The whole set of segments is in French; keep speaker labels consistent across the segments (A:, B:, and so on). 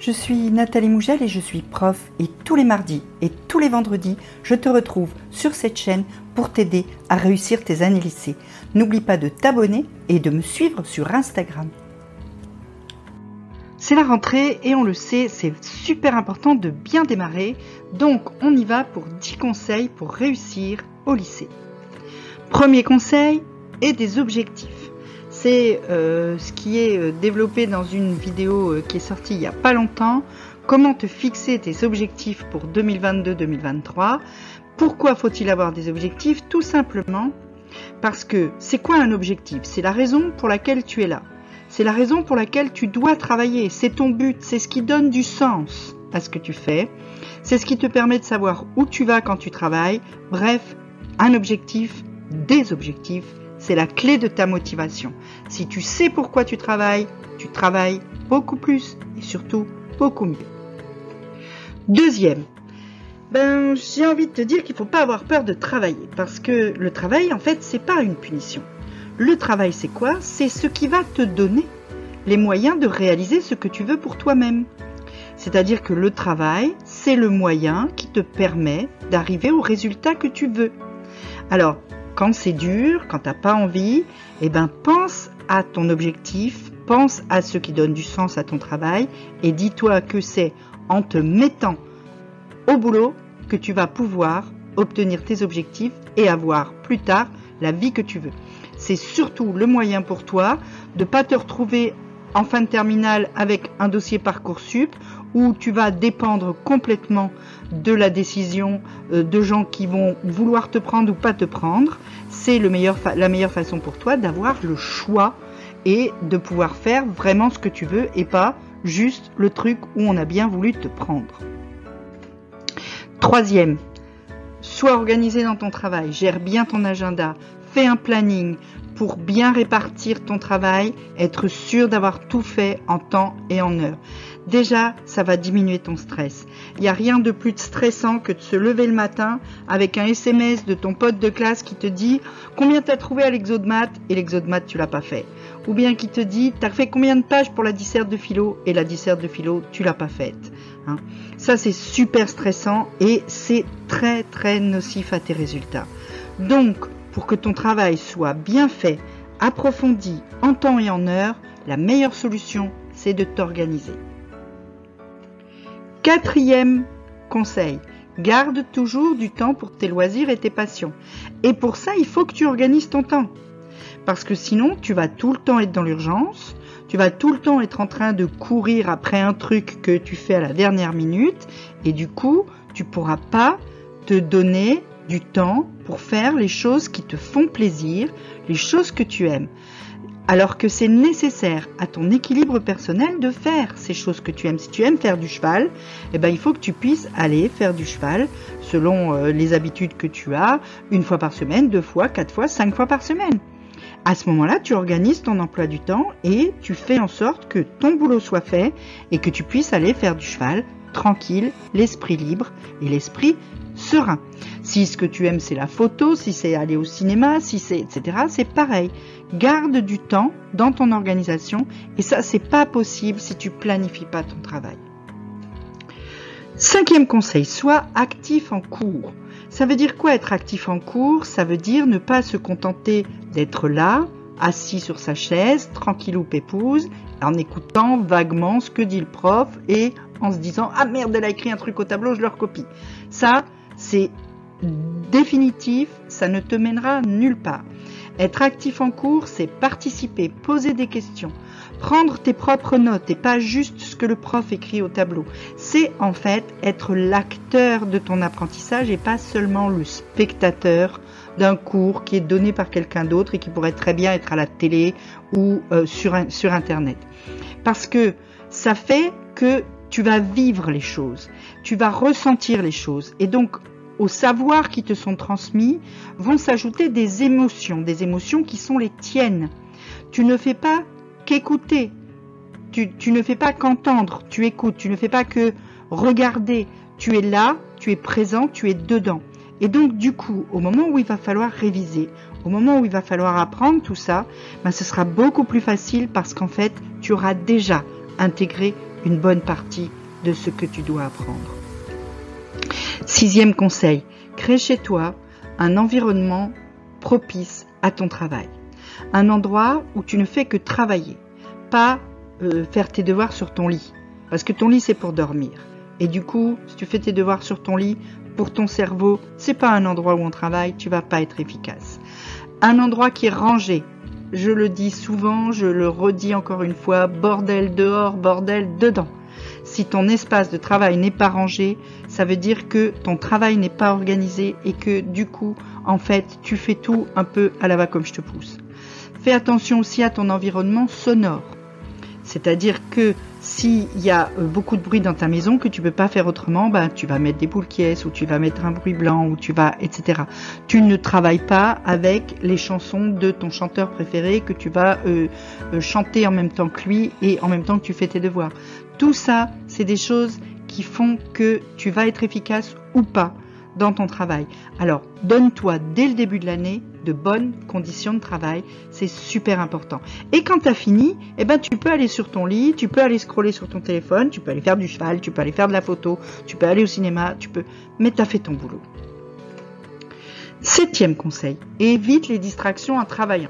A: Je suis Nathalie Mougel et je suis prof et tous les mardis et tous les vendredis, je te retrouve sur cette chaîne pour t'aider à réussir tes années lycée. N'oublie pas de t'abonner et de me suivre sur Instagram. C'est la rentrée et on le sait, c'est super important de bien démarrer. Donc on y va pour 10 conseils pour réussir au lycée. Premier conseil, et des objectifs c'est euh, ce qui est euh, développé dans une vidéo euh, qui est sortie il n'y a pas longtemps. Comment te fixer tes objectifs pour 2022-2023 Pourquoi faut-il avoir des objectifs? Tout simplement parce que c'est quoi un objectif? C'est la raison pour laquelle tu es là. C'est la raison pour laquelle tu dois travailler. C'est ton but. C'est ce qui donne du sens à ce que tu fais. C'est ce qui te permet de savoir où tu vas quand tu travailles. Bref, un objectif, des objectifs c'est la clé de ta motivation. Si tu sais pourquoi tu travailles, tu travailles beaucoup plus et surtout beaucoup mieux. Deuxième, ben, j'ai envie de te dire qu'il ne faut pas avoir peur de travailler parce que le travail, en fait, c'est pas une punition. Le travail, c'est quoi? C'est ce qui va te donner les moyens de réaliser ce que tu veux pour toi-même. C'est-à-dire que le travail, c'est le moyen qui te permet d'arriver au résultat que tu veux. Alors, quand c'est dur, quand t'as pas envie, eh ben pense à ton objectif, pense à ce qui donne du sens à ton travail et dis-toi que c'est en te mettant au boulot que tu vas pouvoir obtenir tes objectifs et avoir plus tard la vie que tu veux. C'est surtout le moyen pour toi de pas te retrouver en fin de terminale avec un dossier Parcoursup où tu vas dépendre complètement de la décision euh, de gens qui vont vouloir te prendre ou pas te prendre. C'est la meilleure façon pour toi d'avoir le choix et de pouvoir faire vraiment ce que tu veux et pas juste le truc où on a bien voulu te prendre. Troisième, sois organisé dans ton travail, gère bien ton agenda, fais un planning, pour bien répartir ton travail, être sûr d'avoir tout fait en temps et en heure. Déjà, ça va diminuer ton stress. Il n'y a rien de plus stressant que de se lever le matin avec un SMS de ton pote de classe qui te dit combien tu as trouvé à l'exo de maths? Et l'exo de maths tu l'as pas fait. Ou bien qui te dit tu as fait combien de pages pour la disserte de philo? Et la disserte de philo tu l'as pas faite. Hein. Ça c'est super stressant et c'est très très nocif à tes résultats. Donc pour que ton travail soit bien fait, approfondi en temps et en heure, la meilleure solution, c'est de t'organiser. Quatrième conseil, garde toujours du temps pour tes loisirs et tes passions. Et pour ça, il faut que tu organises ton temps. Parce que sinon, tu vas tout le temps être dans l'urgence, tu vas tout le temps être en train de courir après un truc que tu fais à la dernière minute, et du coup, tu pourras pas te donner du temps pour faire les choses qui te font plaisir, les choses que tu aimes. Alors que c'est nécessaire à ton équilibre personnel de faire ces choses que tu aimes. Si tu aimes faire du cheval, eh ben, il faut que tu puisses aller faire du cheval selon euh, les habitudes que tu as, une fois par semaine, deux fois, quatre fois, cinq fois par semaine. À ce moment-là, tu organises ton emploi du temps et tu fais en sorte que ton boulot soit fait et que tu puisses aller faire du cheval tranquille, l'esprit libre et l'esprit serein. Si ce que tu aimes c'est la photo, si c'est aller au cinéma, si c'est etc. C'est pareil. Garde du temps dans ton organisation et ça c'est pas possible si tu planifies pas ton travail. Cinquième conseil, sois actif en cours. Ça veut dire quoi être actif en cours? Ça veut dire ne pas se contenter d'être là, assis sur sa chaise, tranquille ou pépouse, en écoutant vaguement ce que dit le prof et en se disant ah merde elle a écrit un truc au tableau, je le recopie. Ça, c'est définitif, ça ne te mènera nulle part. Être actif en cours, c'est participer, poser des questions, prendre tes propres notes et pas juste ce que le prof écrit au tableau. C'est en fait être l'acteur de ton apprentissage et pas seulement le spectateur d'un cours qui est donné par quelqu'un d'autre et qui pourrait très bien être à la télé ou euh, sur, sur Internet. Parce que ça fait que tu vas vivre les choses, tu vas ressentir les choses. Et donc, aux savoirs qui te sont transmis vont s'ajouter des émotions, des émotions qui sont les tiennes. Tu ne fais pas qu'écouter, tu, ne fais pas qu'entendre, tu écoutes, tu ne fais pas que regarder, tu es là, tu es présent, tu es dedans. Et donc du coup, au moment où il va falloir réviser, au moment où il va falloir apprendre tout ça, ben, ce sera beaucoup plus facile parce qu'en fait, tu auras déjà intégré une bonne partie de ce que tu dois apprendre. Sixième conseil, crée chez toi un environnement propice à ton travail. Un endroit où tu ne fais que travailler, pas euh, faire tes devoirs sur ton lit. Parce que ton lit c'est pour dormir. Et du coup, si tu fais tes devoirs sur ton lit, pour ton cerveau, c'est pas un endroit où on travaille, tu vas pas être efficace. Un endroit qui est rangé. Je le dis souvent, je le redis encore une fois, bordel dehors, bordel dedans. Si ton espace de travail n'est pas rangé, ça veut dire que ton travail n'est pas organisé et que du coup, en fait, tu fais tout un peu à la va comme je te pousse. Fais attention aussi à ton environnement sonore. C'est-à-dire que s'il y a euh, beaucoup de bruit dans ta maison que tu peux pas faire autrement, ben, tu vas mettre des boules qui ou tu vas mettre un bruit blanc ou tu vas, etc. Tu ne travailles pas avec les chansons de ton chanteur préféré que tu vas euh, euh, chanter en même temps que lui et en même temps que tu fais tes devoirs. Tout ça, c'est des choses qui font que tu vas être efficace ou pas dans ton travail. Alors, donne-toi dès le début de l'année de bonnes conditions de travail, c'est super important. Et quand tu as fini, eh ben tu peux aller sur ton lit, tu peux aller scroller sur ton téléphone, tu peux aller faire du cheval, tu peux aller faire de la photo, tu peux aller au cinéma, tu peux mais tu as fait ton boulot. Septième conseil, évite les distractions en travaillant.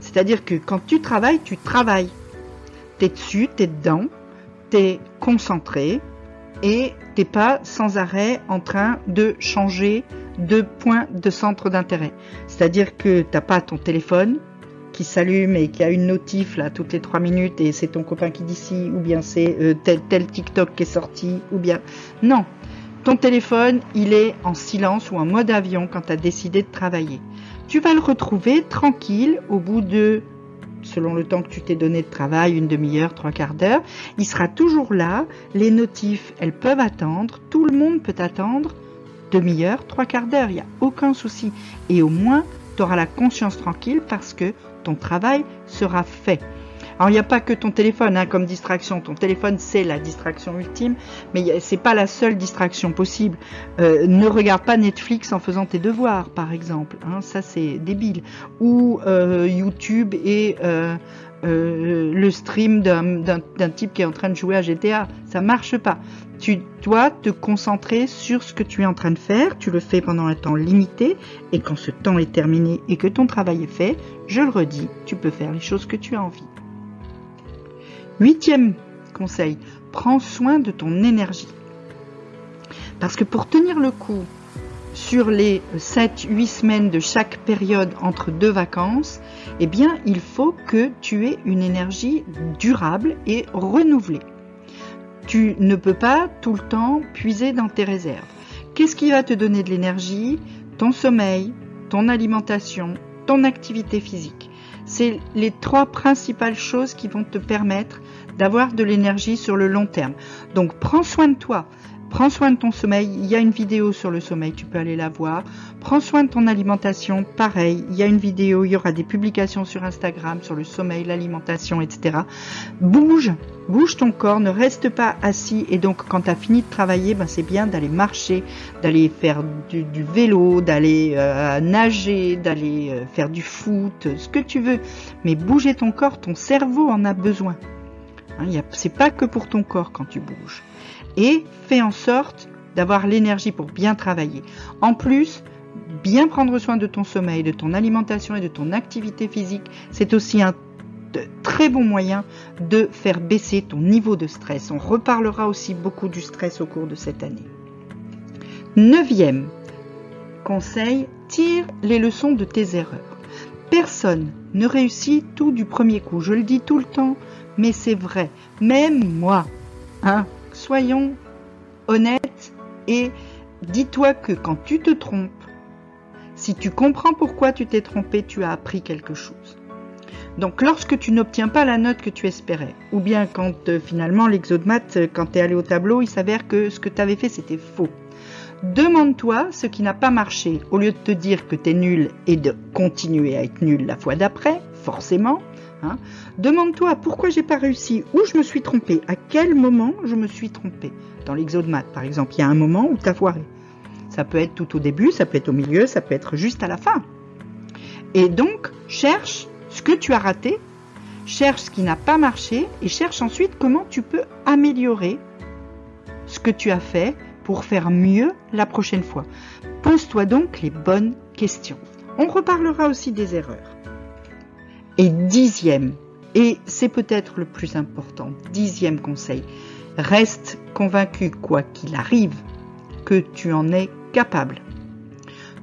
A: C'est-à-dire que quand tu travailles, tu travailles. Tu es dessus, tu es dedans, tu es concentré, et t'es pas sans arrêt en train de changer de point de centre d'intérêt. C'est-à-dire que t'as pas ton téléphone qui s'allume et qui a une notif là toutes les trois minutes et c'est ton copain qui dit si ou bien c'est euh, tel tel TikTok qui est sorti ou bien non. Ton téléphone, il est en silence ou en mode avion quand tu as décidé de travailler. Tu vas le retrouver tranquille au bout de selon le temps que tu t'es donné de travail, une demi-heure, trois quarts d'heure. Il sera toujours là. Les notifs, elles peuvent attendre. Tout le monde peut attendre demi-heure, trois quarts d'heure. Il n'y a aucun souci. Et au moins, tu auras la conscience tranquille parce que ton travail sera fait. Alors il n'y a pas que ton téléphone hein, comme distraction. Ton téléphone c'est la distraction ultime, mais c'est pas la seule distraction possible. Euh, ne regarde pas Netflix en faisant tes devoirs, par exemple. Hein, ça c'est débile. Ou euh, YouTube et euh, le stream d'un type qui est en train de jouer à GTA. Ça marche pas. Tu dois te concentrer sur ce que tu es en train de faire. Tu le fais pendant un temps limité. Et quand ce temps est terminé et que ton travail est fait, je le redis, tu peux faire les choses que tu as envie. Huitième conseil, prends soin de ton énergie. Parce que pour tenir le coup sur les 7-8 semaines de chaque période entre deux vacances, eh il faut que tu aies une énergie durable et renouvelée. Tu ne peux pas tout le temps puiser dans tes réserves. Qu'est-ce qui va te donner de l'énergie? Ton sommeil, ton alimentation, ton activité physique. C'est les trois principales choses qui vont te permettre d'avoir de l'énergie sur le long terme. Donc prends soin de toi. Prends soin de ton sommeil. Il y a une vidéo sur le sommeil, tu peux aller la voir. Prends soin de ton alimentation. Pareil, il y a une vidéo, il y aura des publications sur Instagram sur le sommeil, l'alimentation, etc. Bouge, bouge ton corps, ne reste pas assis. Et donc, quand tu as fini de travailler, ben, c'est bien d'aller marcher, d'aller faire du, vélo, d'aller euh, nager, d'aller euh, faire du foot, ce que tu veux. Mais bouger ton corps, ton cerveau en a besoin. Hein, c'est pas que pour ton corps quand tu bouges. Et fais en sorte d'avoir l'énergie pour bien travailler. En plus, bien prendre soin de ton sommeil, de ton alimentation et de ton activité physique, c'est aussi un très bon moyen de faire baisser ton niveau de stress. On reparlera aussi beaucoup du stress au cours de cette année. Neuvième conseil, tire les leçons de tes erreurs. Personne ne réussit tout du premier coup. Je le dis tout le temps, mais c'est vrai. Même moi, hein, soyons honnêtes et dis-toi que quand tu te trompes, si tu comprends pourquoi tu t'es trompé, tu as appris quelque chose. Donc lorsque tu n'obtiens pas la note que tu espérais, ou bien quand euh, finalement l'exodemat, euh, quand tu es allé au tableau, il s'avère que ce que tu avais fait c'était faux. Demande-toi ce qui n'a pas marché, au lieu de te dire que tu es nul et de continuer à être nul la fois d'après, forcément, Hein. Demande-toi pourquoi j'ai pas réussi, où je me suis trompé, à quel moment je me suis trompé. Dans l'exo de maths, par exemple, il y a un moment où tu as foiré. Ça peut être tout au début, ça peut être au milieu, ça peut être juste à la fin. Et donc, cherche ce que tu as raté, cherche ce qui n'a pas marché et cherche ensuite comment tu peux améliorer ce que tu as fait pour faire mieux la prochaine fois. Pose-toi donc les bonnes questions. On reparlera aussi des erreurs. Et dixième, et c'est peut-être le plus important, dixième conseil, reste convaincu, quoi qu'il arrive, que tu en es capable.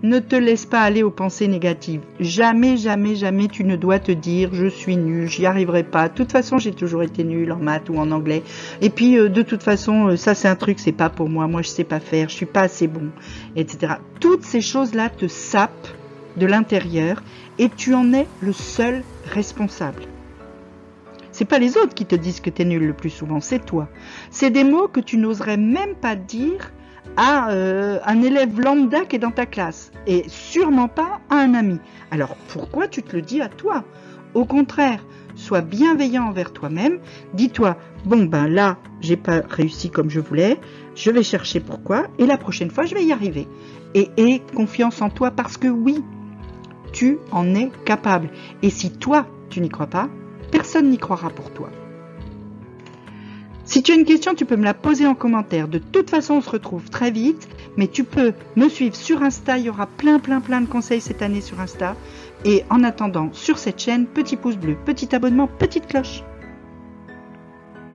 A: Ne te laisse pas aller aux pensées négatives. Jamais, jamais, jamais tu ne dois te dire je suis nul, j'y arriverai pas. De toute façon, j'ai toujours été nul en maths ou en anglais. Et puis, euh, de toute façon, euh, ça c'est un truc, c'est pas pour moi. Moi, je sais pas faire, je suis pas assez bon, etc. Toutes ces choses-là te sapent de l'intérieur et tu en es le seul responsable. C'est pas les autres qui te disent que tu es nul le plus souvent, c'est toi. C'est des mots que tu n'oserais même pas dire à euh, un élève lambda qui est dans ta classe et sûrement pas à un ami. Alors pourquoi tu te le dis à toi? Au contraire, sois bienveillant envers toi-même. Dis-toi bon ben là j'ai pas réussi comme je voulais, je vais chercher pourquoi et la prochaine fois je vais y arriver. Et aie confiance en toi parce que oui, tu en es capable. Et si toi tu n'y crois pas, personne n'y croira pour toi. Si tu as une question, tu peux me la poser en commentaire. De toute façon, on se retrouve très vite, mais tu peux me suivre sur Insta. Il y aura plein, plein, plein de conseils cette année sur Insta. Et en attendant, sur cette chaîne, petit pouce bleu, petit abonnement, petite cloche.